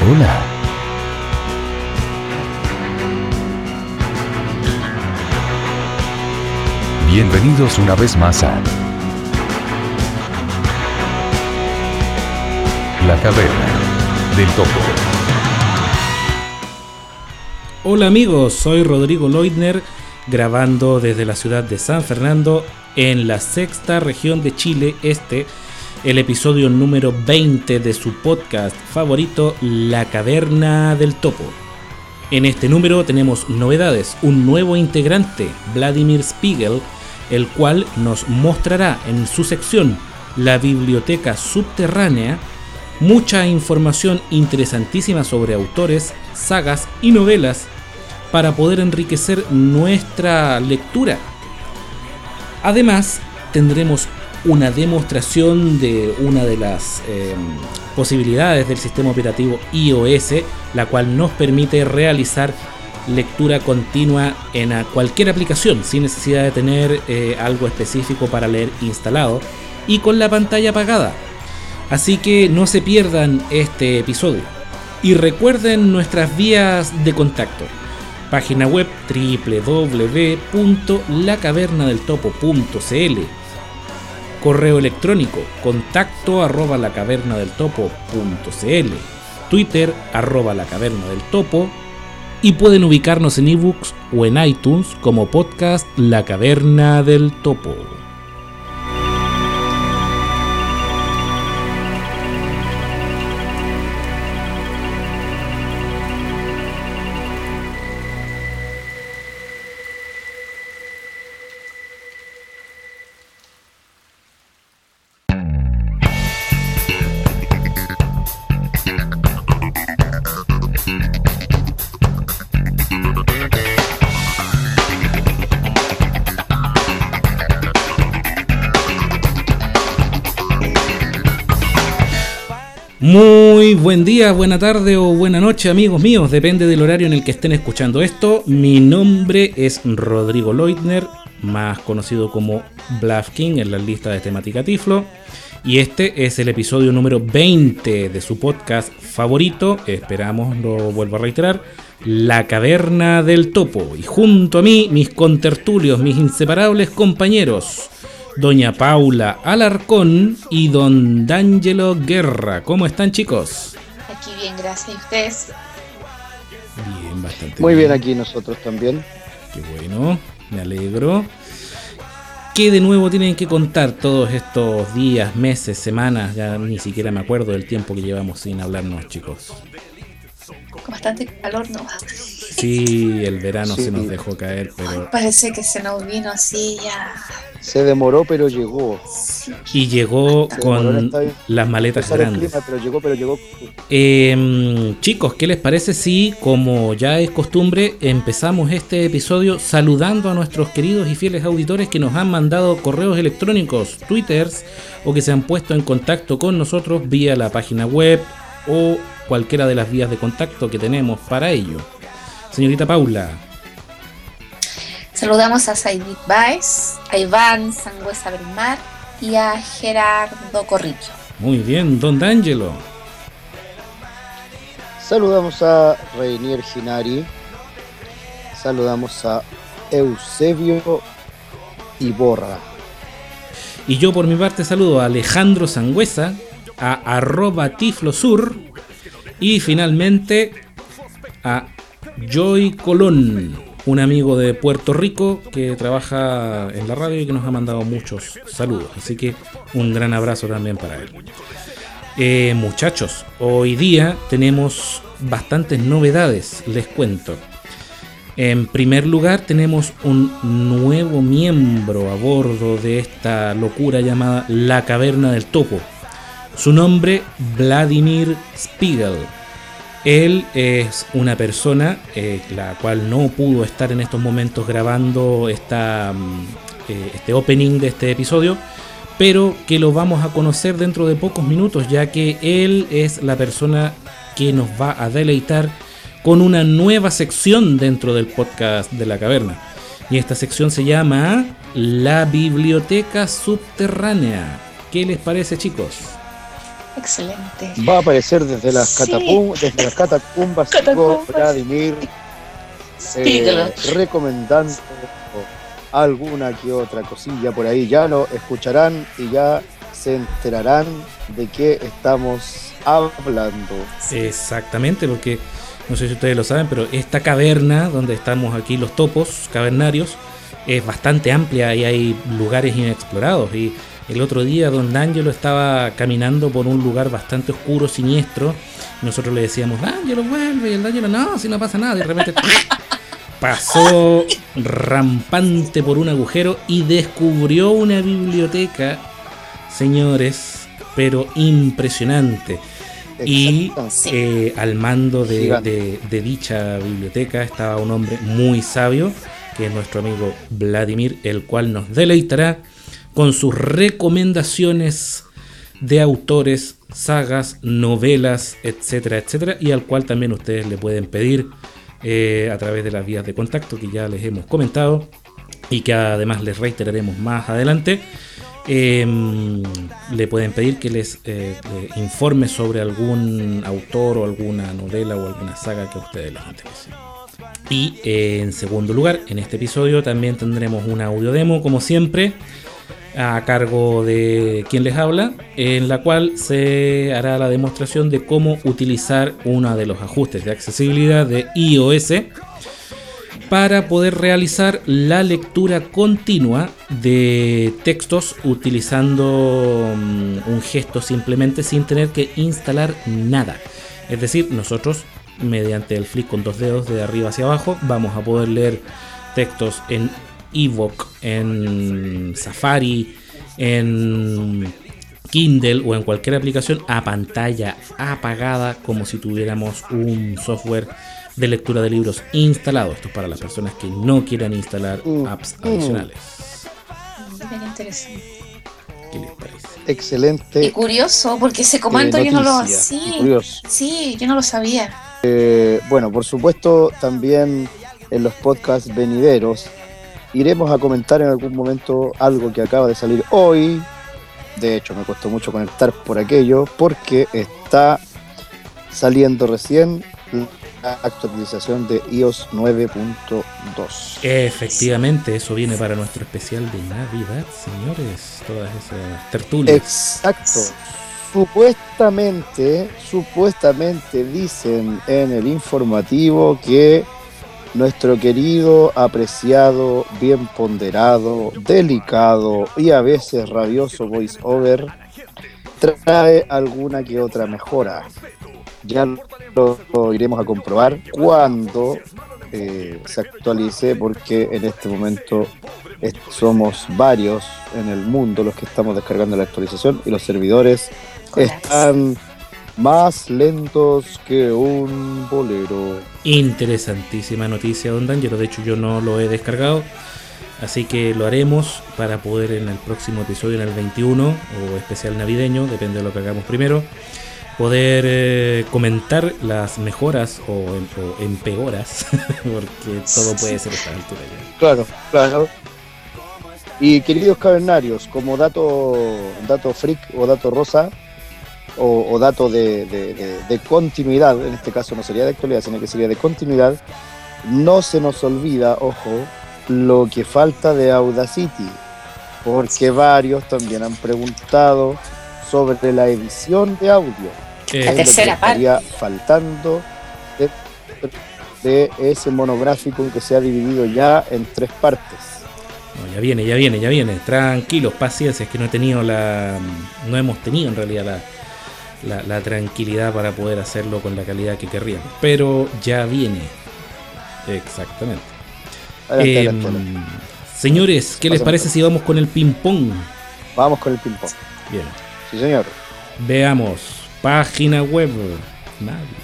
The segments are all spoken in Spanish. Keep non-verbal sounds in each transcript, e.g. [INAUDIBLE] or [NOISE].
Hola. Bienvenidos una vez más a La Caverna del Topo. Hola amigos, soy Rodrigo Leutner grabando desde la ciudad de San Fernando en la sexta región de Chile Este, el episodio número 20 de su podcast favorito La Caverna del Topo. En este número tenemos novedades, un nuevo integrante, Vladimir Spiegel, el cual nos mostrará en su sección La Biblioteca Subterránea mucha información interesantísima sobre autores, sagas y novelas para poder enriquecer nuestra lectura. Además, tendremos una demostración de una de las eh, posibilidades del sistema operativo iOS, la cual nos permite realizar lectura continua en cualquier aplicación sin necesidad de tener eh, algo específico para leer instalado y con la pantalla apagada. Así que no se pierdan este episodio. Y recuerden nuestras vías de contacto. Página web www.lacavernadeltopo.cl Correo electrónico contacto arroba lacavernadeltopo.cl Twitter arroba la caverna del topo y pueden ubicarnos en ebooks o en iTunes como podcast La Caverna del Topo. Muy buen día, buena tarde o buena noche amigos míos, depende del horario en el que estén escuchando esto. Mi nombre es Rodrigo Leutner, más conocido como Bluff King en la lista de temática Tiflo. Y este es el episodio número 20 de su podcast favorito, esperamos, lo vuelvo a reiterar, La Caverna del Topo. Y junto a mí, mis contertulios, mis inseparables compañeros doña Paula Alarcón y don D'Angelo Guerra. ¿Cómo están chicos? Aquí bien, gracias. ¿Y ustedes? Bien, bastante Muy bien aquí nosotros también. Qué bueno, me alegro. ¿Qué de nuevo tienen que contar todos estos días, meses, semanas? Ya ni siquiera me acuerdo del tiempo que llevamos sin hablarnos, chicos. Con bastante calor, ¿no? Sí, el verano Sí. se nos dejó caer, pero... Parece que se nos vino así ya. Se demoró, pero llegó. Y llegó Se con las maletas grandes. clima, pero llegó, pero llegó. Eh, chicos, ¿qué les parece si, como ya es costumbre, empezamos este episodio saludando a nuestros queridos y fieles auditores que nos han mandado correos electrónicos, twitters o que se han puesto en contacto con nosotros vía la página web o cualquiera de las vías de contacto que tenemos para ello? Señorita Paula, Saludamos a Saidit Baez, a Iván Sangüesa Belmar y a Gerardo Corrillo. muy bien, don D'Angelo, Saludamos a Reinier Ginari. Saludamos a Eusebio Iborra. Y yo por mi parte saludo a Alejandro Sangüesa, a arroba tiflosur y finalmente a Joy Colón, un amigo de Puerto Rico que trabaja en la radio y que nos ha mandado muchos saludos. Así que un gran abrazo también para él. Eh, muchachos, hoy día tenemos bastantes novedades, les cuento. En primer lugar, tenemos un nuevo miembro a bordo de esta locura llamada La Caverna del Topo. Su nombre, Vladimir Spiegel. Él es una persona eh, la cual no pudo estar en estos momentos grabando esta, mm, eh, este opening de este episodio, pero que lo vamos a conocer dentro de pocos minutos, ya que él es la persona que nos va a deleitar con una nueva sección dentro del podcast de la caverna. Y esta sección se llama La Biblioteca Subterránea. ¿Qué les parece, chicos? Excelente. Va a aparecer desde las, Sí. desde las catacumbas, [LAUGHS] Catacumbas. Vladimir, eh, recomendando alguna que otra cosilla por ahí. Ya lo escucharán y ya se enterarán de qué estamos hablando. Exactamente, porque no sé si ustedes lo saben, pero esta caverna donde estamos aquí los topos cavernarios es bastante amplia y hay lugares inexplorados. Y el otro día Don D'Angelo estaba caminando por un lugar bastante oscuro, siniestro. Nosotros le decíamos, D'Angelo vuelve, y el D'Angelo no, si no pasa nada. Y de repente [LAUGHS] pasó rampante por un agujero y descubrió una biblioteca, señores, pero impresionante. Y eh, al mando de- de dicha biblioteca estaba un hombre muy sabio, que es nuestro amigo Vladimir, el cual nos deleitará con sus recomendaciones de autores, sagas, novelas, etcétera, etcétera, y al cual también ustedes le pueden pedir eh, a través de las vías de contacto que ya les hemos comentado y que además les reiteraremos más adelante. Em, le pueden pedir que les eh, eh, informe sobre algún autor o alguna novela o alguna saga que a ustedes les interese. Y en segundo lugar, en este episodio también tendremos una audio demo, como siempre, a cargo de quien les habla, en la cual se hará la demostración de cómo utilizar uno de los ajustes de accesibilidad de iOS para poder realizar la lectura continua de textos utilizando mm, un gesto simplemente sin tener que instalar nada. Es decir, nosotros mediante el flick con dos dedos de arriba hacia abajo vamos a poder leer textos en Evoque, en Safari, en Kindle o en cualquier aplicación a pantalla apagada como si tuviéramos un software de lectura de libros instalado. Esto es para las personas que no quieran instalar Mm, apps mm. adicionales. Qué interesante. ¿Qué les parece? Excelente. Y curioso, porque ese comando eh, yo no lo. Sí, sí, yo no lo sabía. Eh, bueno, por supuesto, también en los podcasts venideros iremos a comentar en algún momento algo que acaba de salir hoy. De hecho, me costó mucho conectar por aquello, porque está saliendo recién la actualización de iOS 9.2. Efectivamente, eso viene para nuestro especial de Navidad, señores. Todas esas tertulias. Exacto. Supuestamente, supuestamente dicen en el informativo que nuestro querido, apreciado, bien ponderado, delicado y a veces rabioso voiceover trae alguna que otra mejora. Ya lo, lo iremos a comprobar cuando eh, se actualice, porque en este momento somos varios en el mundo los que estamos descargando la actualización y los servidores están más lentos que un bolero. Interesantísima noticia, Don D'Angelo. De hecho, yo no lo he descargado. Así que lo haremos para poder en el próximo episodio, en el 21 o especial navideño, depende de lo que hagamos primero, poder eh, comentar las mejoras o, em- o empeoras, [LAUGHS] porque todo puede ser a esta altura ya. Claro, claro. Y queridos cavernarios, como dato, dato freak o dato rosa, o, o dato de, de- de- de continuidad, en este caso no sería de actualidad, sino que sería de continuidad, no se nos olvida, ojo, lo que falta de Audacity, porque varios también han preguntado sobre la edición de audio. Eh, La es lo que tercera parte. estaría faltando de, de ese monográfico que se ha dividido ya en tres partes. No, ya viene, ya viene, ya viene. Tranquilos, paciencia, es que no he tenido la. No hemos tenido en realidad la, la, la tranquilidad para poder hacerlo con la calidad que querríamos. Pero ya viene. Exactamente. Adelante, Em, adelante, señores, ¿qué les parece si vamos con el ping-pong? Vamos con el ping-pong. Bien, Sí, señor. veamos. Página web.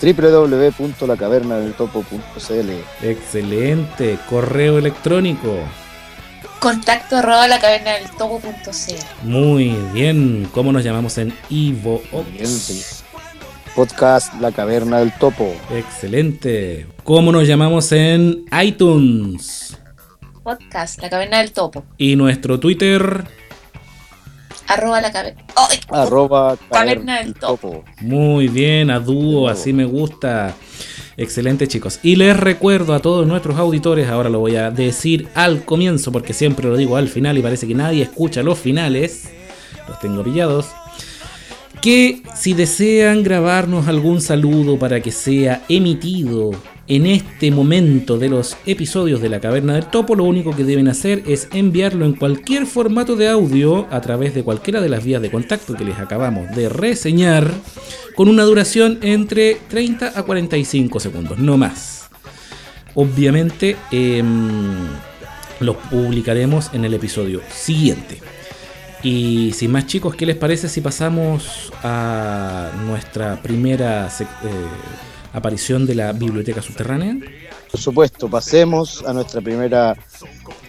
Www.lacavernadeltopo.cl Excelente. Correo electrónico. Contacto arroba la caverna del topo.cl. Muy bien. ¿Cómo nos llamamos en Ivo. Podcast La Caverna del Topo. Excelente. ¿Cómo nos llamamos en iTunes? Podcast La caverna del topo. Y nuestro Twitter. Arroba la caverna. Arroba caverna del topo. Muy bien, a dúo, así me gusta. Excelente chicos. Y les recuerdo a todos nuestros auditores, ahora lo voy a decir al comienzo porque siempre lo digo al final y parece que nadie escucha los finales. Los tengo pillados. Que si desean grabarnos algún saludo para que sea emitido en este momento de los episodios de la Caverna del Topo, lo único que deben hacer es enviarlo en cualquier formato de audio a través de cualquiera de las vías de contacto que les acabamos de reseñar, con una duración entre 30 a 45 segundos, no más. Obviamente eh, los publicaremos en el episodio siguiente. Y sin más chicos, ¿qué les parece si pasamos a nuestra primera... Eh, aparición de la biblioteca subterránea? Por supuesto, pasemos a nuestra primera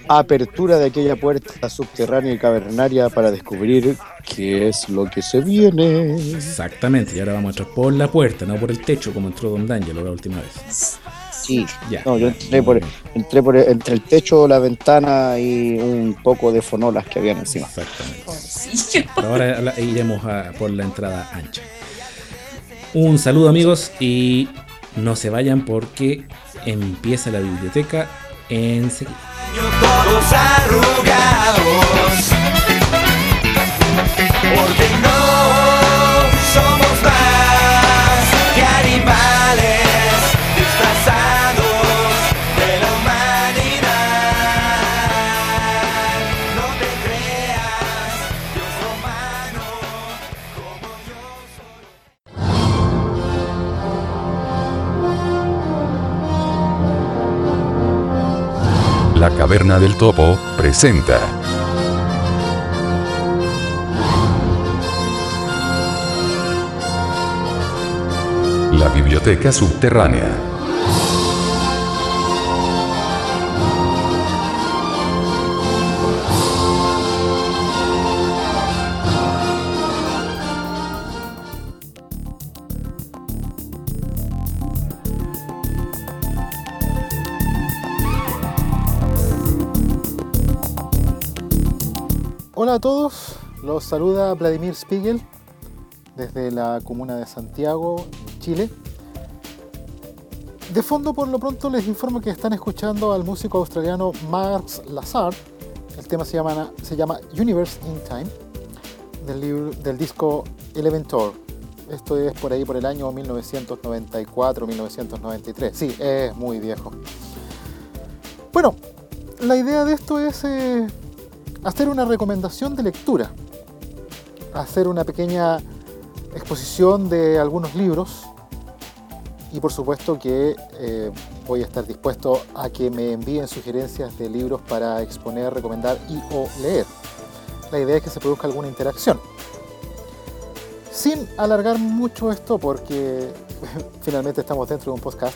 apertura de aquella puerta subterránea y cavernaria para descubrir qué es lo que se viene. Exactamente, y ahora vamos a entrar por la puerta, no por el techo como entró Don D'Angelo la última vez. Sí, ya. No, yo entré por, entré por entre el techo, la ventana y un poco de fonolas que habían encima. Exactamente. ahora iremos por la entrada ancha. Un saludo amigos y no se vayan porque empieza la biblioteca enseguida. La Caverna del Topo, presenta. La Biblioteca Subterránea. Saluda Vladimir Spiegel desde la comuna de Santiago, Chile. De fondo, por lo pronto, les informo que están escuchando al músico australiano Max Lazar. El tema se llama, se llama Universe in Time, del, disco Elementor. Esto es por ahí por el año 1994-1993. Sí, es muy viejo. Bueno, la idea de esto es eh, hacer una recomendación de lectura, hacer una pequeña exposición de algunos libros y por supuesto que eh, voy a estar dispuesto a que me envíen sugerencias de libros para exponer, recomendar y o leer. La idea es que se produzca alguna interacción. Sin alargar mucho esto porque [LAUGHS] finalmente estamos dentro de un podcast,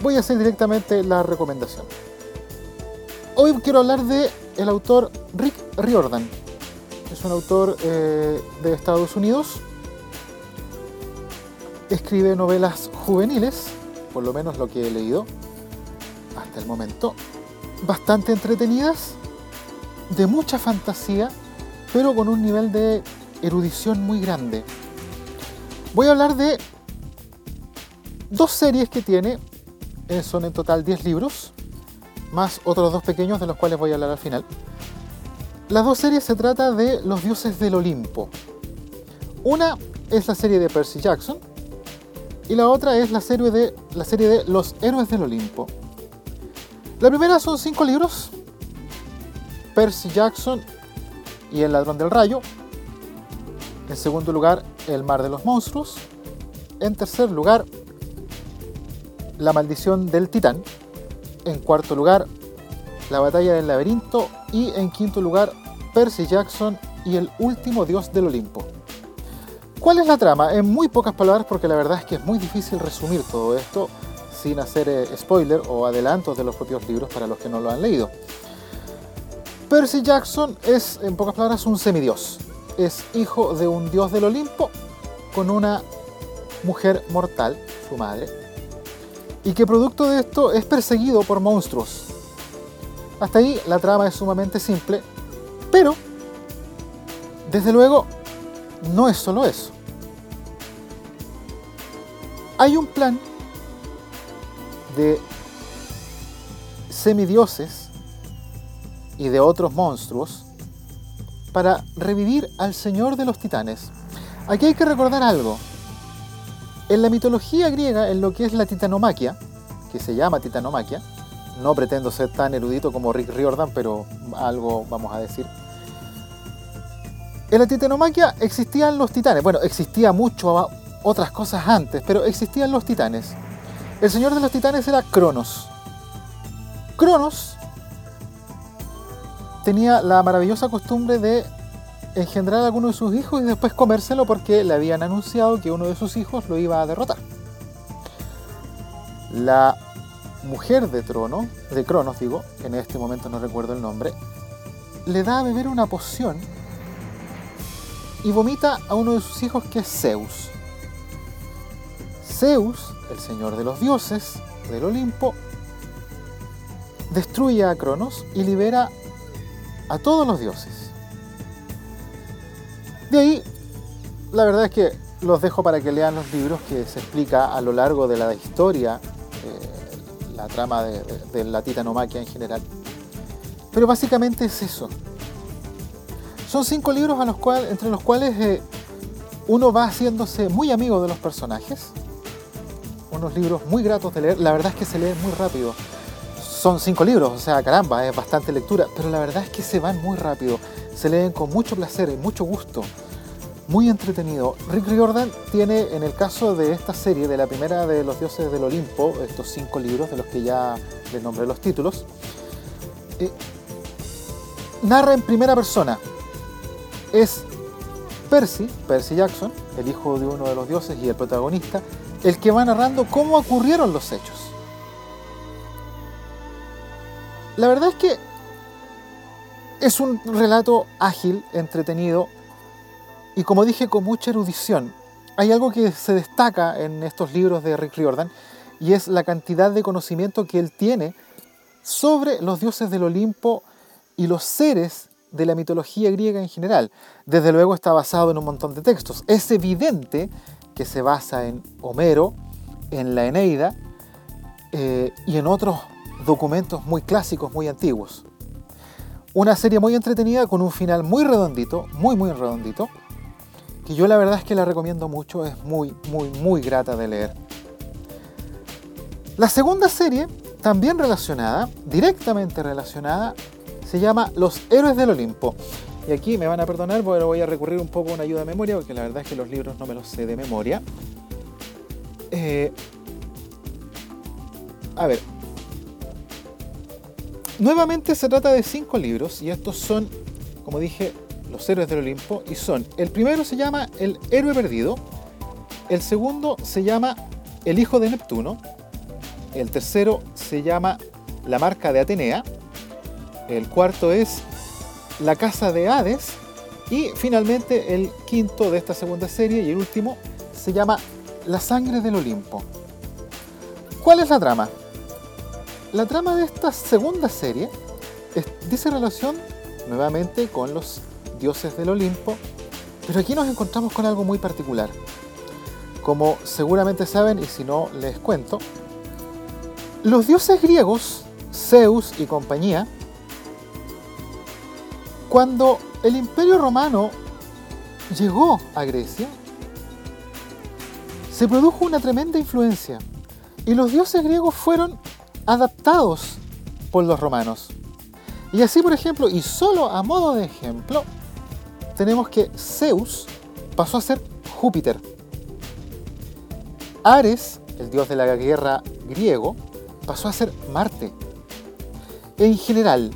voy a hacer directamente la recomendación. Hoy quiero hablar de el autor Rick Riordan. Es un autor eh, de Estados Unidos. Escribe novelas juveniles, por lo menos lo que he leído hasta el momento. Bastante entretenidas, de mucha fantasía, pero con un nivel de erudición muy grande. Voy a hablar de dos series que tiene, eh, son en total 10 libros más otros dos pequeños de los cuales voy a hablar al final. Las dos series se trata de los dioses del Olimpo. Una es la serie de Percy Jackson y la otra es la serie de, la serie de Los Héroes del Olimpo. La primera son cinco libros, Percy Jackson y El Ladrón del Rayo. En segundo lugar, El Mar de los Monstruos. En tercer lugar, La Maldición del Titán. En cuarto lugar, La batalla del laberinto. Y en quinto lugar, Percy Jackson y el último dios del Olimpo. ¿Cuál es la trama? En muy pocas palabras, porque la verdad es que es muy difícil resumir todo esto sin hacer eh, spoiler o adelantos de los propios libros para los que no lo han leído. Percy Jackson es, en pocas palabras, un semidios. Es hijo de un dios del Olimpo con una mujer mortal, su madre, y que producto de esto es perseguido por monstruos. Hasta ahí la trama es sumamente simple, Pero, desde luego, no es solo eso. Hay un plan de semidioses y de otros monstruos para revivir al Señor de los Titanes. Aquí hay que recordar algo. En la mitología griega, en lo que es la titanomaquia, que se llama titanomaquia, no pretendo ser tan erudito como Rick Riordan, pero algo vamos a decir. En la titanomaquia existían los titanes. Bueno, existía mucho otras cosas antes, pero existían los titanes. El señor de los titanes era Cronos. Cronos tenía la maravillosa costumbre de engendrar a alguno de sus hijos y después comérselo porque le habían anunciado que uno de sus hijos lo iba a derrotar. La mujer de Trono, de Cronos digo, en este momento no recuerdo el nombre, le da a beber una poción y vomita a uno de sus hijos que es Zeus. Zeus, el señor de los dioses del Olimpo, destruye a Cronos y libera a todos los dioses. De ahí, la verdad es que los dejo para que lean los libros que se explica a lo largo de la historia, eh, la trama de, la titanomaquia en general. Pero básicamente es eso. Son cinco libros a los entre los cuales eh, uno va haciéndose muy amigo de los personajes. Unos libros muy gratos de leer. La verdad es que se leen muy rápido son cinco libros, o sea, caramba, es bastante lectura, pero la verdad es que se van muy rápido, se leen con mucho placer y mucho gusto, muy entretenido. Rick Riordan tiene, en el caso de esta serie, de la primera de los dioses del Olimpo, estos cinco libros de los que ya les nombré los títulos, eh, narra en primera persona. Es Percy, Percy Jackson, el hijo de uno de los dioses y el protagonista, el que va narrando cómo ocurrieron los hechos. La verdad es que es un relato ágil, entretenido y como dije con mucha erudición. Hay algo que se destaca en estos libros de Rick Riordan y es la cantidad de conocimiento que él tiene sobre los dioses del Olimpo y los seres de la mitología griega en general. Desde luego está basado en un montón de textos. Es evidente que se basa en Homero, en la Eneida eh, y en otros documentos muy clásicos, muy antiguos. Una serie muy entretenida con un final muy redondito, muy muy redondito, que yo la verdad es que la recomiendo mucho, es muy muy muy grata de leer. La segunda serie, también relacionada, directamente relacionada, se llama Los Héroes del Olimpo. Y aquí me van a perdonar, pero voy a recurrir un poco a una ayuda de memoria, porque la verdad es que los libros no me los sé de memoria. Eh, a ver, Nuevamente se trata de cinco libros y estos son, como dije, los héroes del Olimpo y son, el primero se llama El héroe perdido, el segundo se llama El hijo de Neptuno, el tercero se llama La marca de Atenea, el cuarto es La casa de Hades y finalmente el quinto de esta segunda serie y el último se llama La sangre del Olimpo. ¿Cuál es la trama? La trama de esta segunda serie dice relación nuevamente con los dioses del Olimpo, pero aquí nos encontramos con algo muy particular. Como seguramente saben, y si no les cuento, los dioses griegos, Zeus y compañía, cuando el imperio romano llegó a Grecia, se produjo una tremenda influencia y los dioses griegos fueron adaptados por los romanos. Y así, por ejemplo, y solo a modo de ejemplo, tenemos que Zeus pasó a ser Júpiter. Ares, el dios de la guerra griego, pasó a ser Marte. En general,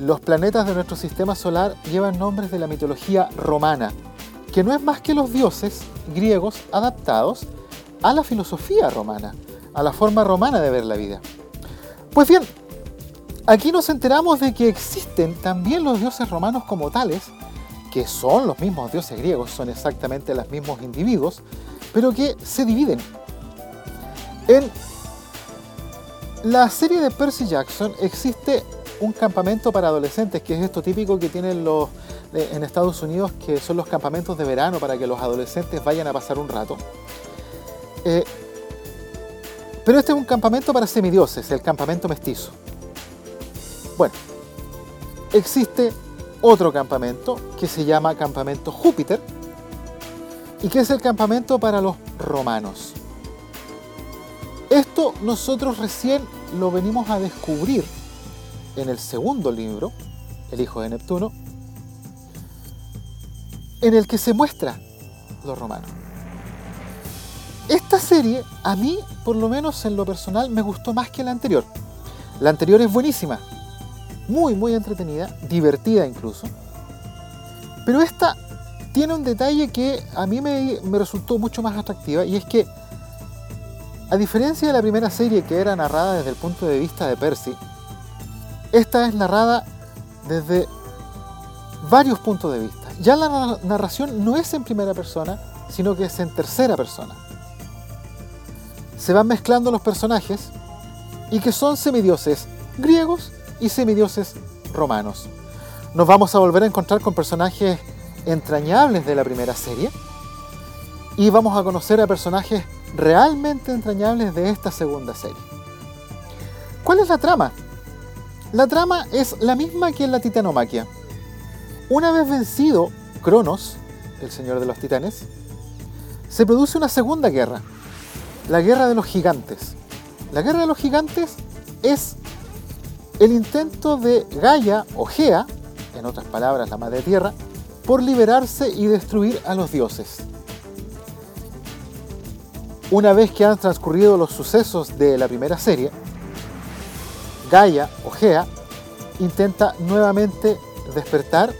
los planetas de nuestro sistema solar llevan nombres de la mitología romana, que no es más que los dioses griegos adaptados a la filosofía romana a la forma romana de ver la vida. Pues bien, aquí nos enteramos de que existen también los dioses romanos como tales, que son los mismos dioses griegos, son exactamente los mismos individuos, pero que se dividen. En la serie de Percy Jackson existe un campamento para adolescentes, que es esto típico que tienen los en Estados Unidos, que son los campamentos de verano para que los adolescentes vayan a pasar un rato. Eh, pero este es un campamento para semidioses, el campamento mestizo. Bueno, existe otro campamento que se llama Campamento Júpiter y que es el campamento para los romanos. Esto nosotros recién lo venimos a descubrir en el segundo libro, El Hijo de Neptuno, en el que se muestra los romanos. Esta serie, a mí, por lo menos en lo personal, me gustó más que la anterior. La anterior es buenísima, muy, muy entretenida, divertida incluso. Pero esta tiene un detalle que a mí me, resultó mucho más atractiva y es que, a diferencia de la primera serie que era narrada desde el punto de vista de Percy, esta es narrada desde varios puntos de vista. Ya la narración no es en primera persona, sino que es en tercera persona. Se van mezclando los personajes y que son semidioses griegos y semidioses romanos. Nos vamos a volver a encontrar con personajes entrañables de la primera serie y vamos a conocer a personajes realmente entrañables de esta segunda serie. ¿Cuál es la trama? La trama es la misma que en la Titanomaquia. Una vez vencido Cronos, el señor de los titanes, se produce una segunda guerra, la guerra de los gigantes. La guerra de los gigantes es el intento de Gaia o Gea, en otras palabras la madre tierra, por liberarse y destruir a los dioses. Una vez que han transcurrido los sucesos de la primera serie, Gaia o Gea intenta nuevamente despertar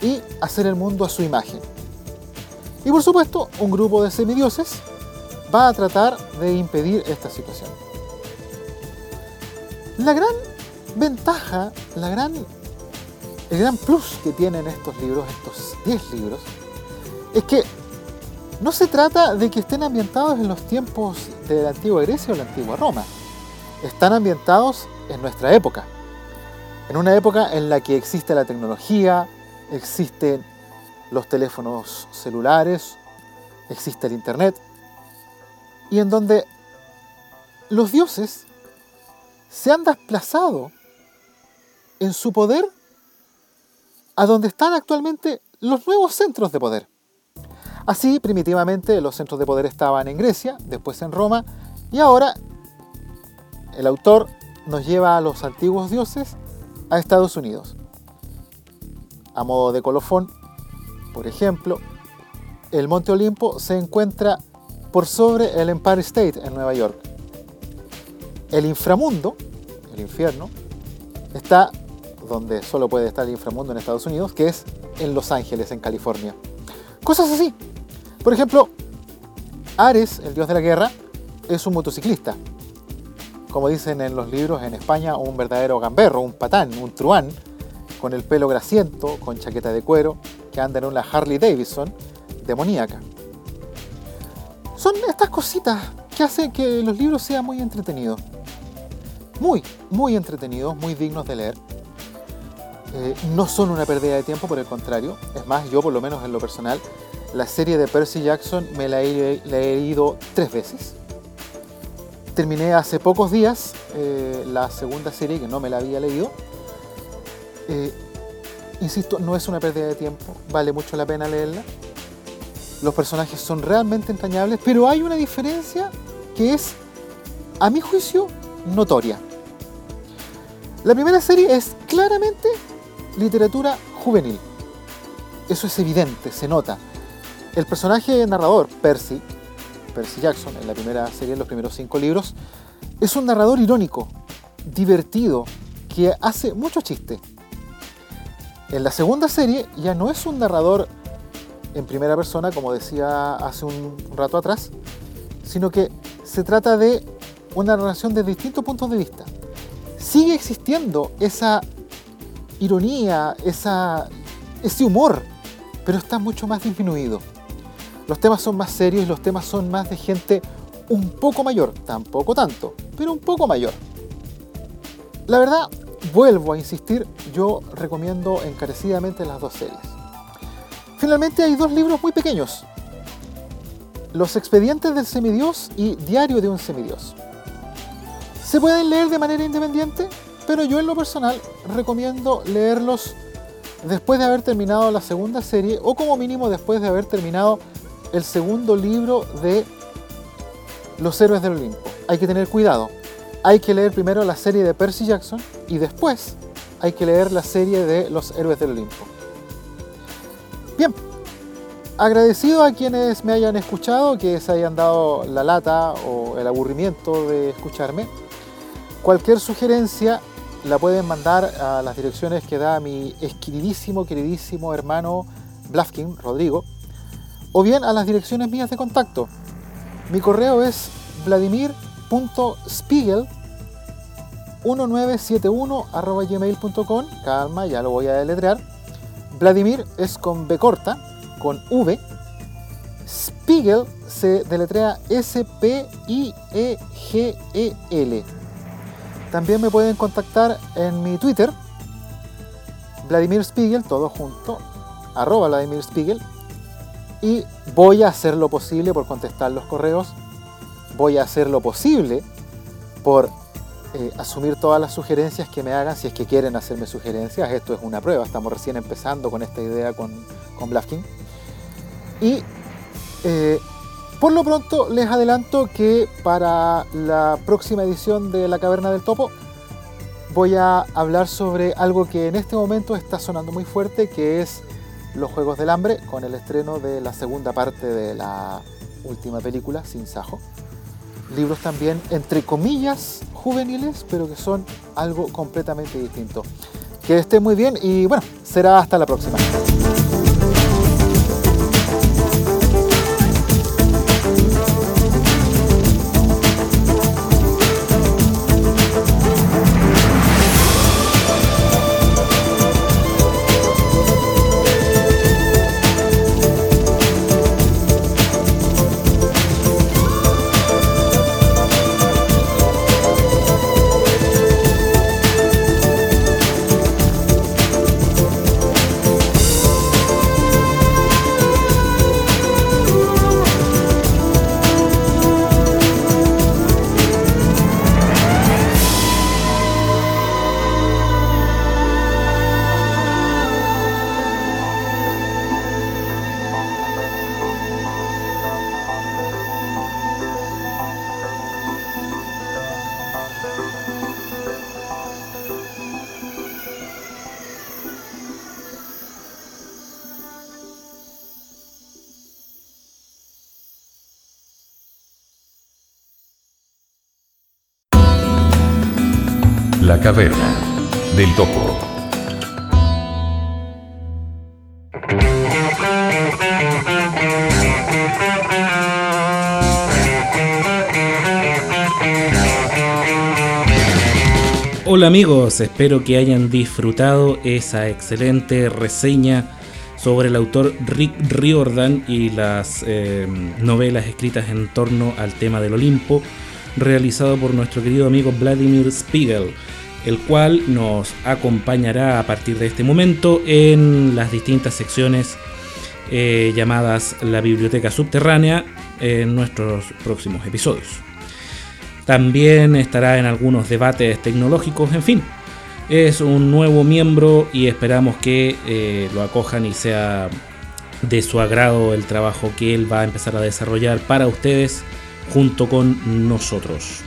y hacer el mundo a su imagen. Y por supuesto, un grupo de semidioses va a tratar de impedir esta situación. La gran ventaja, la gran, el gran plus que tienen estos libros, estos 10 libros, es que no se trata de que estén ambientados en los tiempos de la antigua Grecia o la antigua Roma. Están ambientados en nuestra época. En una época en la que existe la tecnología, existen los teléfonos celulares, existe el Internet, y en donde los dioses se han desplazado en su poder a donde están actualmente los nuevos centros de poder. Así, primitivamente, los centros de poder estaban en Grecia, después en Roma, y ahora el autor nos lleva a los antiguos dioses a Estados Unidos. A modo de colofón, por ejemplo, el Monte Olimpo se encuentra por sobre el Empire State en Nueva York. El inframundo, el infierno, está donde solo puede estar el inframundo en Estados Unidos, que es en Los Ángeles, en California. Cosas así. Por ejemplo, Ares, el dios de la guerra, es un motociclista como dicen en los libros en España, un verdadero gamberro, un patán, un truán, con el pelo grasiento, con chaqueta de cuero, que anda en una Harley Davidson demoníaca. Son estas cositas que hacen que los libros sean muy entretenidos. Muy, muy entretenidos, muy dignos de leer. Eh, no son una pérdida de tiempo, por el contrario. Es más, yo por lo menos en lo personal, la serie de Percy Jackson me la he leído tres veces terminé hace pocos días eh, la segunda serie que no me la había leído. Eh, insisto, no es una pérdida de tiempo, vale mucho la pena leerla. Los personajes son realmente entrañables, pero hay una diferencia que es, a mi juicio, notoria. La primera serie es claramente literatura juvenil. Eso es evidente, se nota. El personaje narrador, Percy, Percy Jackson, en la primera serie, en los primeros cinco libros, es un narrador irónico, divertido, que hace mucho chiste. En la segunda serie ya no es un narrador en primera persona, como decía hace un rato atrás, sino que se trata de una narración de distintos puntos de vista. Sigue existiendo esa ironía, esa, ese humor, pero está mucho más disminuido. Los temas son más serios los temas son más de gente un poco mayor, tampoco tanto, pero un poco mayor. La verdad, vuelvo a insistir, yo recomiendo encarecidamente las dos series. Finalmente hay dos libros muy pequeños. Los expedientes del semidios y Diario de un semidios. Se pueden leer de manera independiente, pero yo en lo personal recomiendo leerlos después de haber terminado la segunda serie o como mínimo después de haber terminado el segundo libro de Los Héroes del Olimpo. Hay que tener cuidado. Hay que leer primero la serie de Percy Jackson y después hay que leer la serie de Los Héroes del Olimpo. Bien, agradecido a quienes me hayan escuchado, que se hayan dado la lata o el aburrimiento de escucharme. Cualquier sugerencia la pueden mandar a las direcciones que da mi queridísimo, queridísimo hermano Blafkin, Rodrigo, o bien a las direcciones mías de contacto. Mi correo es vladimir.spiegel 1971 calma, ya lo voy a deletrear. Vladimir es con B corta, con V. Spiegel se deletrea S-P-I-E-G-E-L. También me pueden contactar en mi Twitter, Vladimir Spiegel, todo junto, arroba Vladimir Spiegel. Y voy a hacer lo posible por contestar los correos. Voy a hacer lo posible por eh, asumir todas las sugerencias que me hagan si es que quieren hacerme sugerencias. Esto es una prueba, estamos recién empezando con esta idea con, con. Y eh, por lo pronto les adelanto que para la próxima edición de La Caverna del Topo voy a hablar sobre algo que en este momento está sonando muy fuerte, que es los Juegos del Hambre, con el estreno de la segunda parte de la última película, Sin Sajo. Libros también, entre comillas, juveniles, pero que son algo completamente distinto. Que estén muy bien y bueno, será hasta la próxima. La caverna del topo. Hola amigos, espero que hayan disfrutado esa excelente reseña sobre el autor Rick Riordan y las eh, novelas escritas en torno al tema del Olimpo, realizado por nuestro querido amigo Vladimir Spiegel, el cual nos acompañará a partir de este momento en las distintas secciones eh, llamadas la Biblioteca Subterránea en nuestros próximos episodios. También estará en algunos debates tecnológicos, en fin. Es un nuevo miembro y esperamos que eh, lo acojan y sea de su agrado el trabajo que él va a empezar a desarrollar para ustedes junto con nosotros.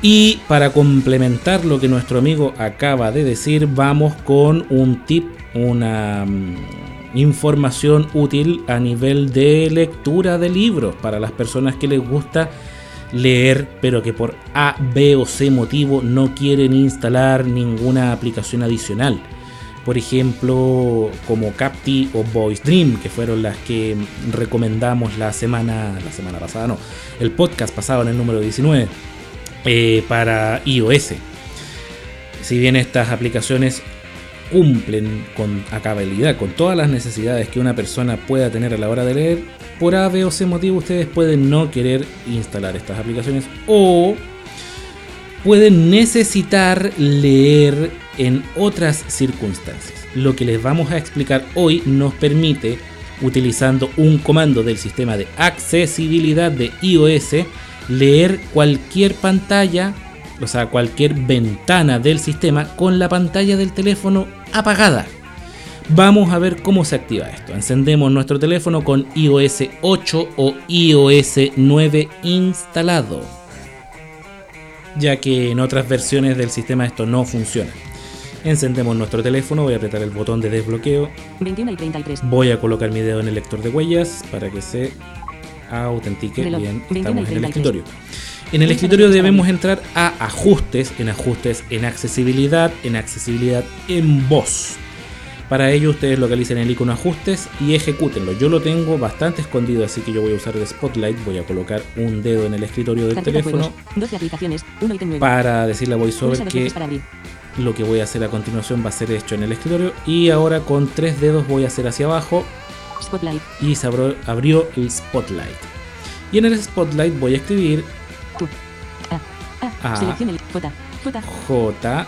Y para complementar lo que nuestro amigo acaba de decir, vamos con un tip, una mm, información útil a nivel de lectura de libros para las personas que les gusta leer, pero que por A, B o C motivo no quieren instalar ninguna aplicación adicional. Por ejemplo, como Capti o Voice Dream, que fueron las que recomendamos la semana, la semana pasada, no, el podcast pasado en el número 19 eh, para iOS. Si bien estas aplicaciones cumplen con acababilidad, con todas las necesidades que una persona pueda tener a la hora de leer, por A, B o C motivo ustedes pueden no querer instalar estas aplicaciones o pueden necesitar leer en otras circunstancias. Lo que les vamos a explicar hoy nos permite, utilizando un comando del sistema de accesibilidad de iOS, leer cualquier pantalla, o sea, cualquier ventana del sistema con la pantalla del teléfono apagada. Vamos a ver cómo se activa esto. Encendemos nuestro teléfono con iOS 8 o iOS 9 instalado, ya que en otras versiones del sistema esto no funciona. Encendemos nuestro teléfono, voy a apretar el botón de desbloqueo, 21 y 33. voy a colocar mi dedo en el lector de huellas para que se autentique Reloj, bien. 21 y Estamos en el 33. escritorio. En el escritorio debemos entrar a ajustes, en ajustes en accesibilidad, en accesibilidad en voz. Para ello ustedes localicen el icono ajustes y ejecútenlo. Yo lo tengo bastante escondido, así que yo voy a usar el spotlight. Voy a colocar un dedo en el escritorio del Carpeta teléfono juegos. 12 aplicaciones. 1 ítem 9. para decirle a VoiceOver que lo que voy a hacer a continuación va a ser hecho en el escritorio. Y ahora con tres dedos voy a hacer hacia abajo Spotlight. y se abrió, abrió el spotlight. Y en el spotlight voy a escribir. A. A. El J. J. J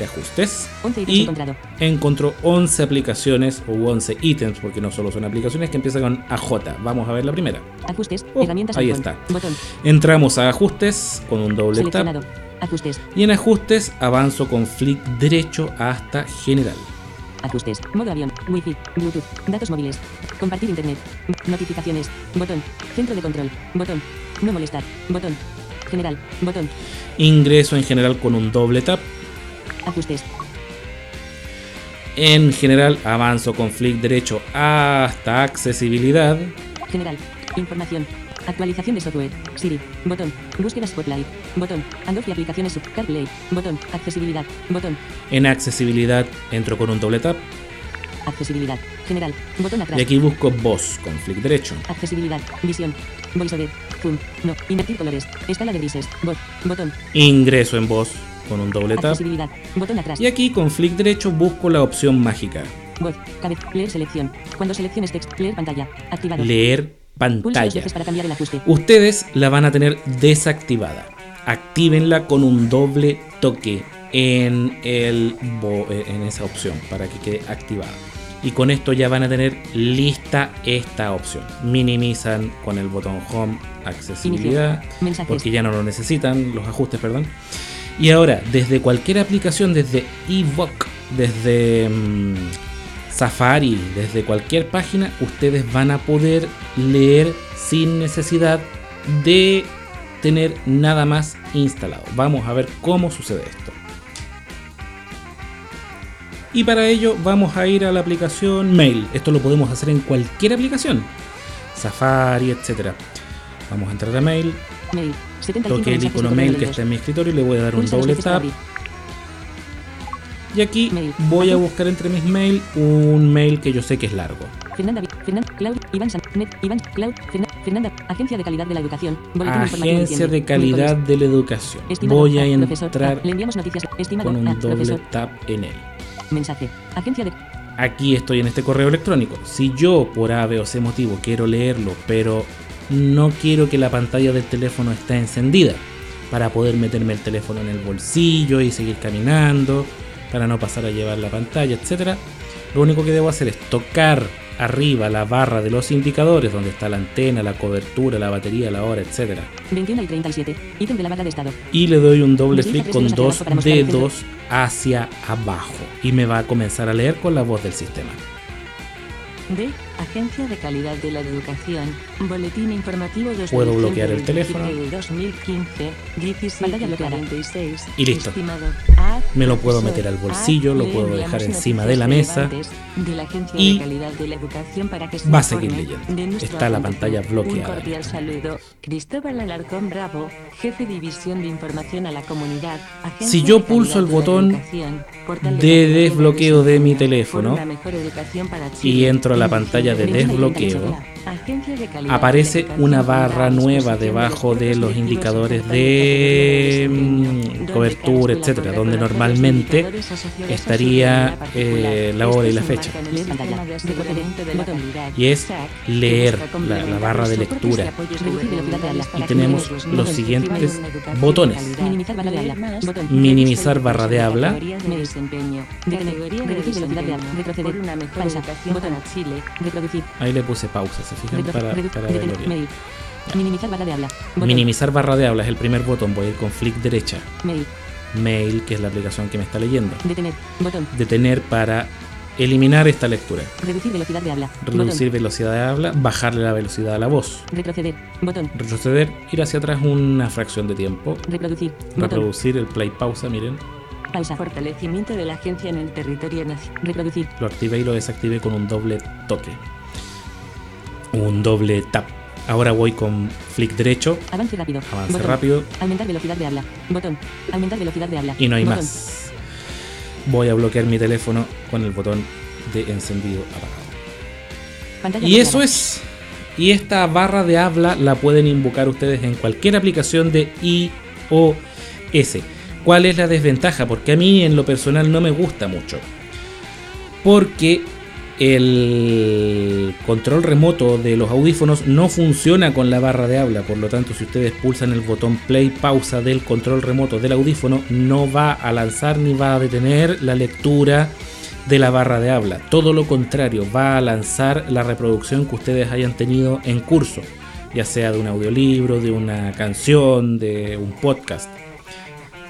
de ajustes. 11 ítems Y encontró 11 aplicaciones o 11 ítems, porque no solo son aplicaciones que empiezan con AJ. Vamos a ver la primera. Ajustes. Oh, herramientas. ahí está. Botón. Entramos a ajustes con un doble tap. Ajustes. y en ajustes avanzo con flick derecho hasta general. Ajustes. Modo avión. Wi-Fi. Bluetooth. Datos móviles. Compartir internet. Notificaciones. Botón. Centro de control. Botón. No molestar. Botón. General. Botón. Ingreso en general con un doble tap. Ajustes. En general avanzo con flick derecho hasta accesibilidad. General. Información. Actualización de software. Siri. Botón. Búsqueda Spotlight. Botón. Handoff y aplicaciones CarPlay. Botón. Accesibilidad. Botón. En accesibilidad entro con un doble tap Accesibilidad. General. Botón atrás. y aquí busco voz con flick derecho. Accesibilidad. Visión. VoiceOver. Zoom. No. Invertir colores. Escala de grises. Voz. Botón. Ingreso en voz con un doble tap Accesibilidad. Botón atrás. y aquí con flick derecho busco la opción mágica. Voz. Cabeza. Leer selección. Cuando selecciones text. Leer pantalla. Activado. Leer pantalla. veces para cambiar el ajuste. Ustedes la van a tener desactivada. Actívenla con un doble toque en, el, eh, en esa opción para que quede activada. Y con esto ya van a tener lista esta opción. Minimizan con el botón Home accesibilidad porque ya no lo necesitan, los ajustes, perdón. Y ahora, desde cualquier aplicación, desde eVoc, desde mm, Safari, desde cualquier página, ustedes van a poder leer sin necesidad de tener nada más instalado. Vamos a ver cómo sucede esto. Y para ello vamos a ir a la aplicación Mail. Esto lo podemos hacer en cualquier aplicación. Safari, etcétera. Vamos a entrar a Mail. Mail. 75 Toque el icono mail que está en mi escritorio y le voy a dar un Pulsa doble tap. abrir. Y aquí Mail. voy a buscar entre mis mail un mail que yo sé que es largo. Fernanda, Vi- Fernanda, Cloud, Iván San, Net, Iván, Cloud, Ferna- Fernanda, Agencia de Calidad de la Educación, Boletín Informativo Agencia diciembre, de calidad miércoles. de la educación. Estimado Voy a entrar le enviamos noticias, estimado con un a, doble profesor, tap en él. mensaje, Agencia de Aquí estoy en este correo electrónico. Si yo por A, B o C motivo quiero leerlo, pero no quiero que la pantalla del teléfono esté encendida para poder meterme el teléfono en el bolsillo y seguir caminando, para no pasar a llevar la pantalla, etcétera, lo único que debo hacer es tocar arriba la barra de los indicadores donde está la antena, la cobertura, la batería, la hora, etcétera, 21 y 37, ítem de la barra de estado, y le doy un doble clic con dos dedos hacia abajo y me va a comenzar a leer con la voz del sistema. D. Agencia de Calidad de la Educación. Boletín informativo 2 Puedo de bloquear el teléfono. de 2015, Pantalla bloqueada. 17:46. Y listo. Me lo puedo meter al bolsillo, lo puedo dejar encima de la mesa De la Agencia y de Calidad de la Educación para que se va a seguir leyendo. de Está la pantalla bloqueada. Un cordial saludo. Cristóbal Alarcón Bravo, jefe de División de Información a la Comunidad. Agencia Si yo de pulso el de botón de la desbloqueo de mi teléfono y entro a la pantalla de desbloqueo, aparece una barra nueva debajo de los indicadores de cobertura, etcétera, donde normalmente estaría eh, la hora y la fecha. Y es leer la, la barra de lectura. Y tenemos los siguientes botones. Minimizar barra de habla. Ahí le puse pausa, ¿se fijan? Para. Minimizar barra de habla. Botón. Minimizar barra de habla es el primer botón. Voy a ir con flick derecha. Mail. Mail, que es la aplicación que me está leyendo. Detener. Botón. Detener para eliminar esta lectura. Reducir velocidad de habla. Reducir velocidad de habla, bajarle la velocidad a la voz. Retroceder. Botón. Retroceder, ir hacia atrás una fracción de tiempo. Reproducir. Botón. Reproducir el play pausa, miren. Pausa. Fortalecimiento de la agencia en el territorio nacional. Reproducir. Lo activé y lo desactivé con un doble toque. Un doble tap. Ahora voy con flick derecho, Avance rápido. avance Botón. rápido Aumentar velocidad de habla. Botón. Aumentar velocidad de habla. y no hay Botón. más. Voy a bloquear mi teléfono con el botón de encendido apagado. Pantalla Y eso es. Y esta barra de habla la pueden invocar ustedes en cualquier aplicación de iOS. ¿Cuál es la desventaja? Porque a mí en lo personal no me gusta mucho. Porque el control remoto de los audífonos no funciona con la barra de habla. Por lo tanto, si ustedes pulsan el botón play pausa del control remoto del audífono, no va a lanzar ni va a detener la lectura de la barra de habla. Todo lo contrario, va a lanzar la reproducción que ustedes hayan tenido en curso, ya sea de un audiolibro, de una canción, de un podcast.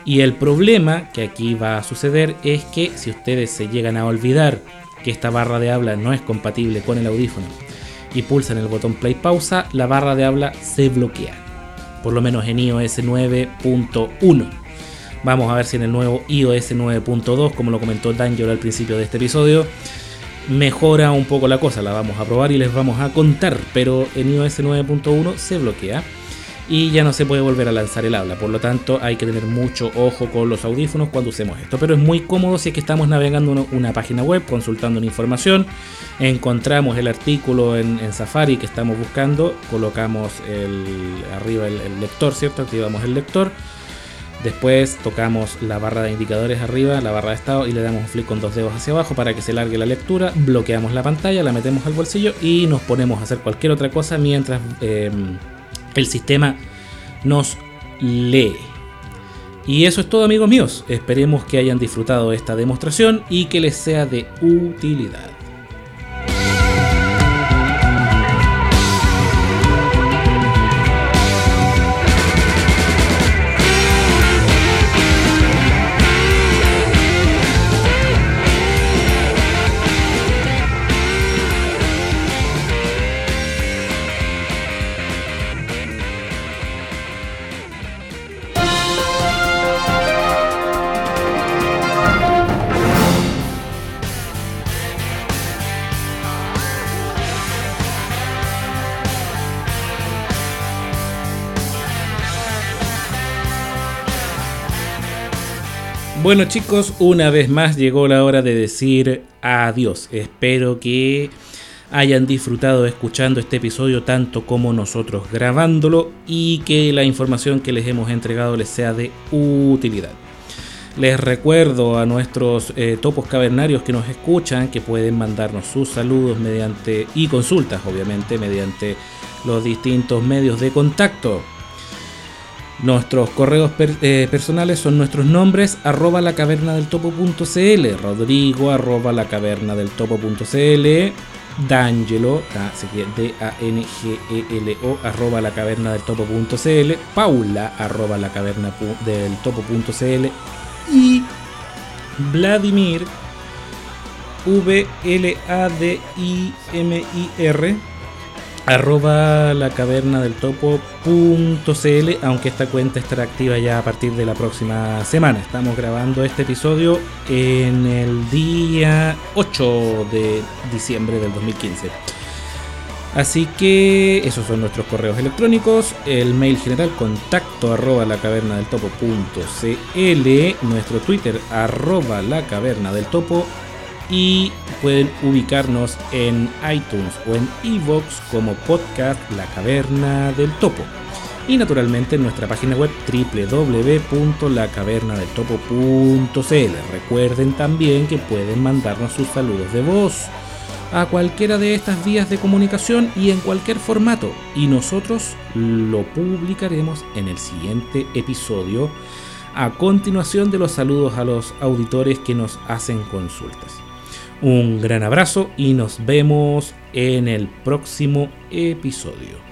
Y el problema que aquí va a suceder es que si ustedes se llegan a olvidar que esta barra de habla no es compatible con el audífono y pulsan el botón play pausa, la barra de habla se bloquea. Por lo menos en iOS 9.1. Vamos a ver si en el nuevo iOS 9.2, como lo comentó Danger al principio de este episodio, mejora un poco la cosa. La vamos a probar y les vamos a contar. Pero en iOS 9.1 se bloquea y ya no se puede volver a lanzar el habla. Por lo tanto, hay que tener mucho ojo con los audífonos cuando usemos esto. Pero es muy cómodo si es que estamos navegando una página web, consultando una información, encontramos el artículo en, Safari que estamos buscando, colocamos el, arriba el, lector, ¿cierto? Activamos el lector. Después tocamos la barra de indicadores arriba, la barra de estado y le damos un flick con dos dedos hacia abajo para que se largue la lectura. Bloqueamos la pantalla, la metemos al bolsillo y nos ponemos a hacer cualquier otra cosa mientras eh, el sistema nos lee. Y eso es todo amigos míos. Esperemos que hayan disfrutado esta demostración y que les sea de utilidad. Bueno chicos, una vez más llegó la hora de decir adiós. Espero que hayan disfrutado escuchando este episodio tanto como nosotros grabándolo y que la información que les hemos entregado les sea de utilidad. Les recuerdo a nuestros eh, topos cavernarios que nos escuchan que pueden mandarnos sus saludos mediante y consultas, obviamente, mediante los distintos medios de contacto. Nuestros correos eh, personales son nuestros nombres arroba la caverna del topo.cl, Rodrigo arroba la caverna del topo.cl, D'Angelo, escribe D-A-N-G-E-L-O arroba la caverna del topo.cl, Paula arroba la caverna del topo.cl y Vladimir V-L-A-D-I-M-I-R arroba la caverna del topo.cl aunque esta cuenta estará activa ya a partir de la próxima semana. Estamos grabando este episodio en el día 8 de diciembre del 2015 así que esos son nuestros correos electrónicos el mail general contacto arroba la caverna del topo.cl nuestro twitter arroba la caverna del topo y pueden ubicarnos en iTunes o en Evox como podcast La Caverna del Topo. y naturalmente en nuestra página web www.lacavernadeltopo.cl. Recuerden también que pueden mandarnos sus saludos de voz a cualquiera de estas vías de comunicación y en cualquier formato y nosotros lo publicaremos en el siguiente episodio a continuación de los saludos a los auditores que nos hacen consultas. Un gran abrazo y nos vemos en el próximo episodio.